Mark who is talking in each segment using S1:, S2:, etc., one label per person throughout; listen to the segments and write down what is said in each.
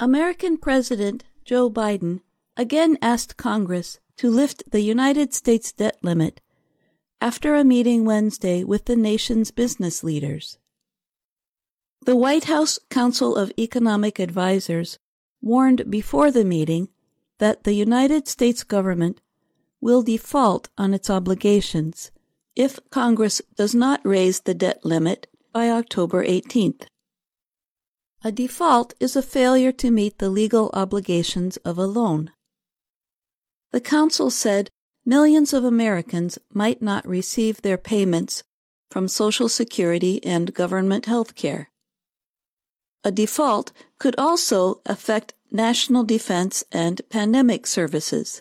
S1: American President Joe Biden again asked Congress to lift the United States debt limit after a meeting Wednesday with the nation's business leaders. The White House Council of Economic Advisers warned before the meeting that the United States government will default on its obligations if Congress does not raise the debt limit by October 18th. A default is a failure to meet the legal obligations of a loan. The Council said millions of Americans might not receive their payments from Social Security and government health care. A default could also affect national defense and pandemic services.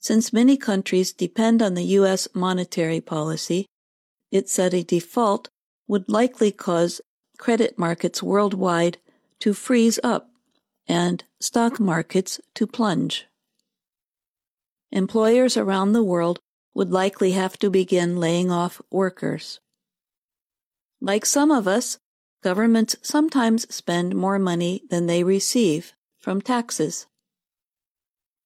S1: Since many countries depend on the U.S. monetary policy, it said a default would likely cause credit markets worldwide to freeze up and stock markets to plunge. Employers around the world would likely have to begin laying off workers. Like some of us, governments sometimes spend more money than they receive from taxes.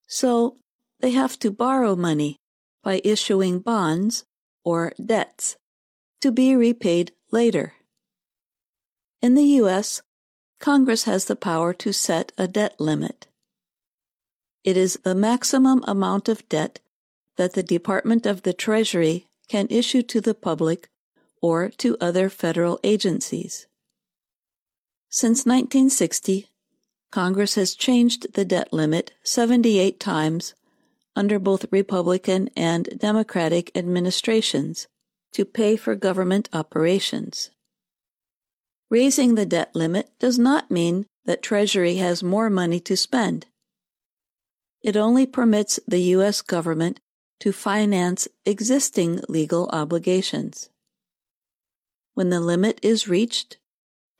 S1: So they have to borrow money by issuing bonds or debts to be repaid later. In the U.S., Congress has the power to set a debt limit. It is the maximum amount of debt that the Department of the Treasury can issue to the public or to other federal agencies. Since 1960, Congress has changed the debt limit 78 times under both Republican and Democratic administrations to pay for government operations. Raising the debt limit does not mean that Treasury has more money to spend. It only permits the U.S. government to finance existing legal obligations. When the limit is reached,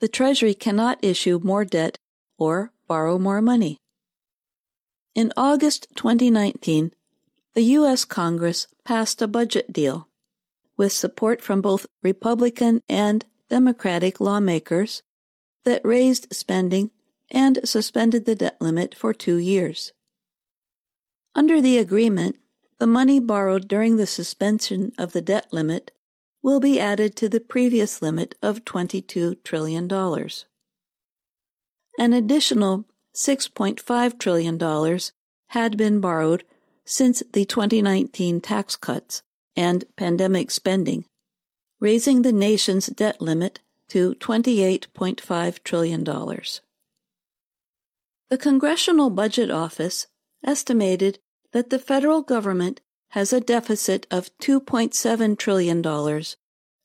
S1: the Treasury cannot issue more debt or borrow more money. In August 2019, the U.S. Congress passed a budget deal with support from both Republican and Democratic lawmakers that raised spending and suspended the debt limit for two years. Under the agreement, the money borrowed during the suspension of the debt limit will be added to the previous limit of $22 trillion. An additional $6.5 trillion had been borrowed since the 2019 tax cuts and pandemic spending raising the nation's debt limit to $28.5 trillion. The Congressional Budget Office estimated that the federal government has a deficit of $2.7 trillion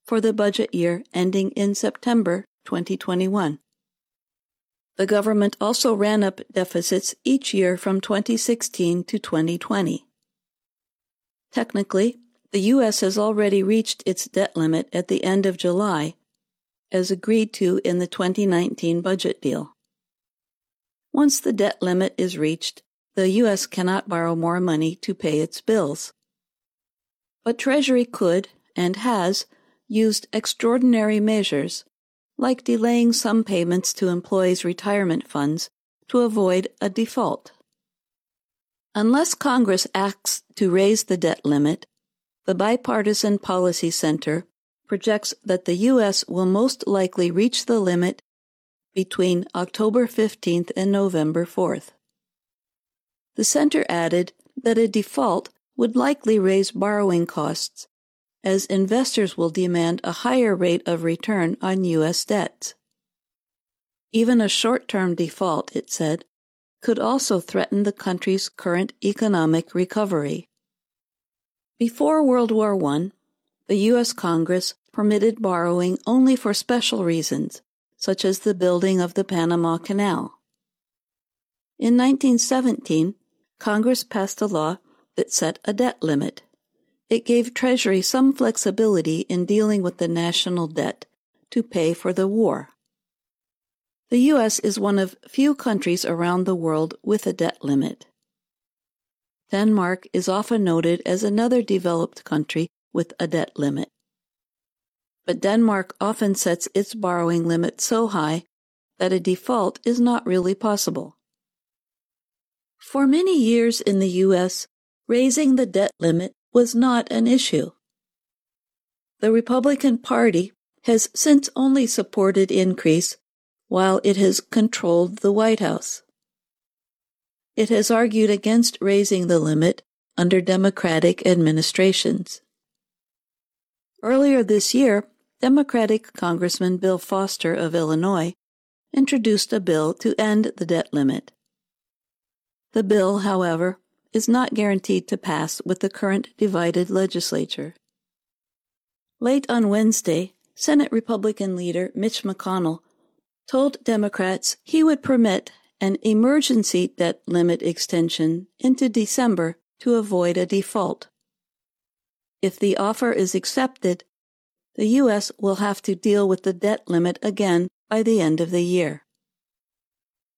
S1: for the budget year ending in September 2021. The government also ran up deficits each year from 2016 to 2020. Technically, the U.S. has already reached its debt limit at the end of July, as agreed to in the 2019 budget deal. Once the debt limit is reached, the U.S. cannot borrow more money to pay its bills. But Treasury could, and has, used extraordinary measures, like delaying some payments to employees' retirement funds, to avoid a default. Unless Congress acts to raise the debt limit, the Bipartisan Policy Center projects that the U.S. will most likely reach the limit between October 15th and November 4th. The center added that a default would likely raise borrowing costs, as investors will demand a higher rate of return on U.S. debts. Even a short term default, it said, could also threaten the country's current economic recovery. Before World War I, the U.S. Congress permitted borrowing only for special reasons, such as the building of the Panama Canal. In 1917, Congress passed a law that set a debt limit. It gave Treasury some flexibility in dealing with the national debt to pay for the war. The U.S. is one of few countries around the world with a debt limit. Denmark is often noted as another developed country with a debt limit. But Denmark often sets its borrowing limit so high that a default is not really possible. For many years in the U.S., raising the debt limit was not an issue. The Republican Party has since only supported increase while it has controlled the White House. It has argued against raising the limit under Democratic administrations. Earlier this year, Democratic Congressman Bill Foster of Illinois introduced a bill to end the debt limit. The bill, however, is not guaranteed to pass with the current divided legislature. Late on Wednesday, Senate Republican leader Mitch McConnell told Democrats he would permit an emergency debt limit extension into December to avoid a default. If the offer is accepted, the U.S. will have to deal with the debt limit again by the end of the year.